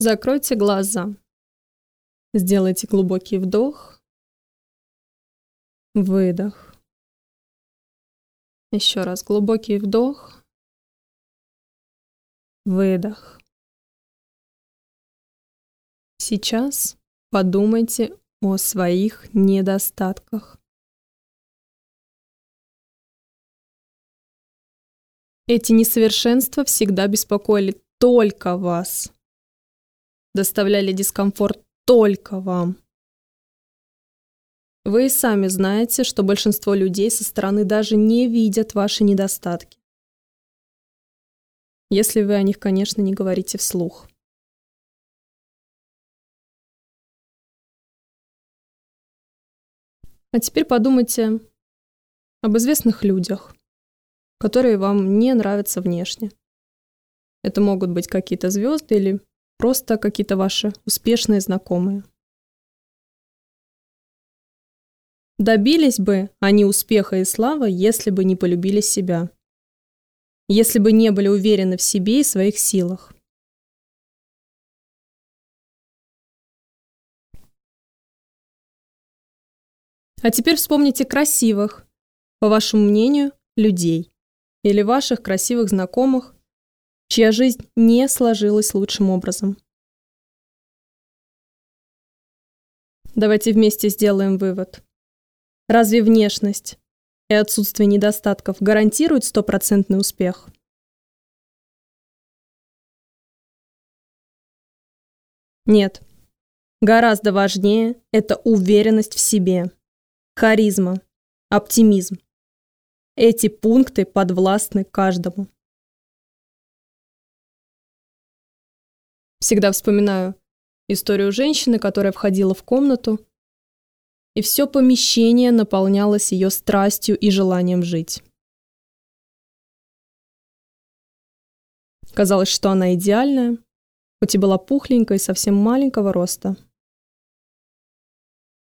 Закройте глаза. Сделайте глубокий вдох. Выдох. Еще раз глубокий вдох. Выдох. Сейчас подумайте о своих недостатках. Эти несовершенства всегда беспокоили только вас. Доставляли дискомфорт только вам. Вы и сами знаете, что большинство людей со стороны даже не видят ваши недостатки. Если вы о них, конечно, не говорите вслух. А теперь подумайте об известных людях, которые вам не нравятся внешне. Это могут быть какие-то звезды или просто какие-то ваши успешные знакомые. Добились бы они успеха и славы, если бы не полюбили себя. Если бы не были уверены в себе и своих силах. А теперь вспомните красивых, по вашему мнению, людей или ваших красивых знакомых, чья жизнь не сложилась лучшим образом. Давайте вместе сделаем вывод. Разве внешность и отсутствие недостатков гарантируют стопроцентный успех? Нет. Гораздо важнее – это уверенность в себе – Харизма. Оптимизм. Эти пункты подвластны каждому. Всегда вспоминаю историю женщины, которая входила в комнату, и все помещение наполнялось ее страстью и желанием жить. Казалось, что она идеальная, хоть и была пухленькой, совсем маленького роста –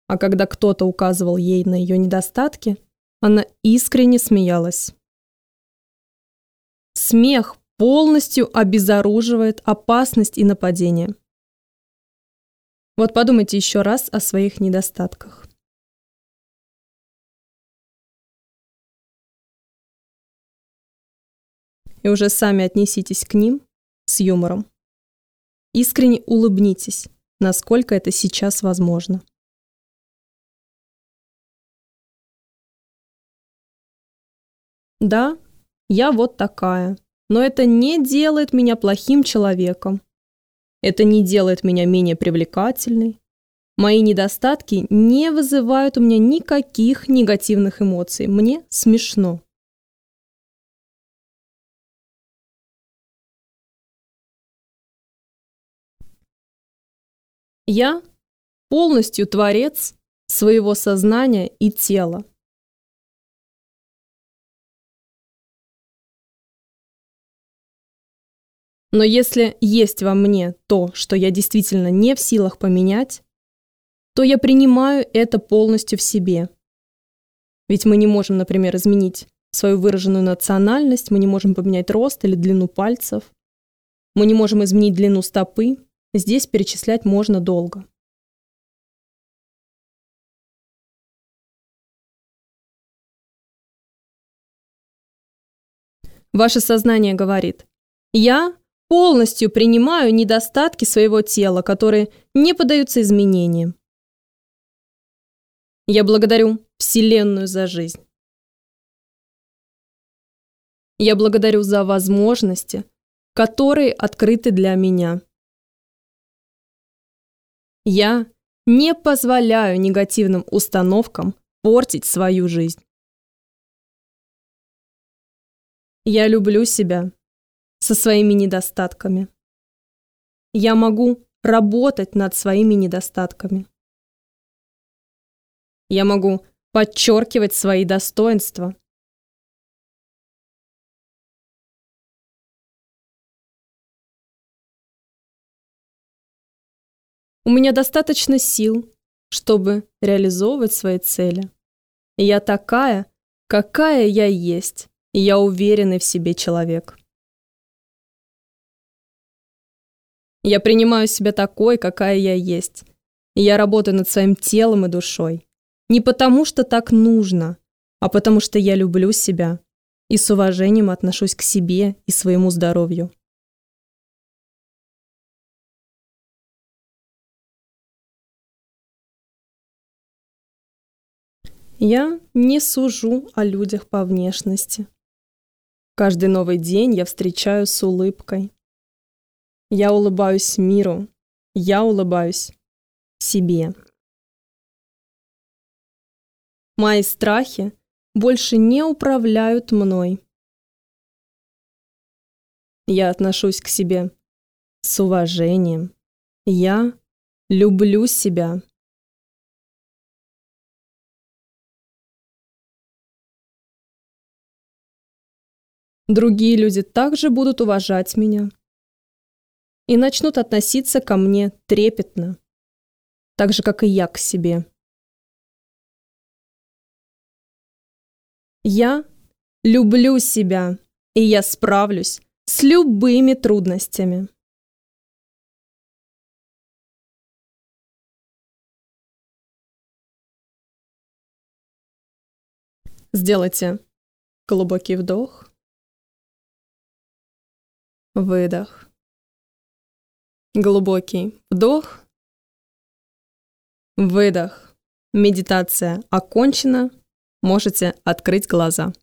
а когда кто-то указывал ей на ее недостатки, она искренне смеялась. Смех полностью обезоруживает опасность и нападение. Вот подумайте еще раз о своих недостатках. И уже сами отнеситесь к ним с юмором. Искренне улыбнитесь, насколько это сейчас возможно. Да, я вот такая. Но это не делает меня плохим человеком. Это не делает меня менее привлекательной. Мои недостатки не вызывают у меня никаких негативных эмоций. Мне смешно. Я полностью творец своего сознания и тела. Но если есть во мне то, что я действительно не в силах поменять, то я принимаю это полностью в себе. Ведь мы не можем, например, изменить свою выраженную национальность, мы не можем поменять рост или длину пальцев, мы не можем изменить длину стопы, здесь перечислять можно долго. Ваше сознание говорит, я полностью принимаю недостатки своего тела, которые не поддаются изменениям. Я благодарю Вселенную за жизнь. Я благодарю за возможности, которые открыты для меня. Я не позволяю негативным установкам портить свою жизнь. Я люблю себя со своими недостатками. Я могу работать над своими недостатками. Я могу подчеркивать свои достоинства. У меня достаточно сил, чтобы реализовывать свои цели. я такая, какая я есть, я уверенный в себе человек. Я принимаю себя такой, какая я есть. Я работаю над своим телом и душой. Не потому, что так нужно, а потому что я люблю себя и с уважением отношусь к себе и своему здоровью. Я не сужу о людях по внешности. Каждый новый день я встречаю с улыбкой. Я улыбаюсь миру. Я улыбаюсь себе. Мои страхи больше не управляют мной. Я отношусь к себе с уважением. Я люблю себя. Другие люди также будут уважать меня и начнут относиться ко мне трепетно, так же, как и я к себе. Я люблю себя, и я справлюсь с любыми трудностями. Сделайте глубокий вдох выдох. Глубокий вдох, выдох. Медитация окончена. Можете открыть глаза.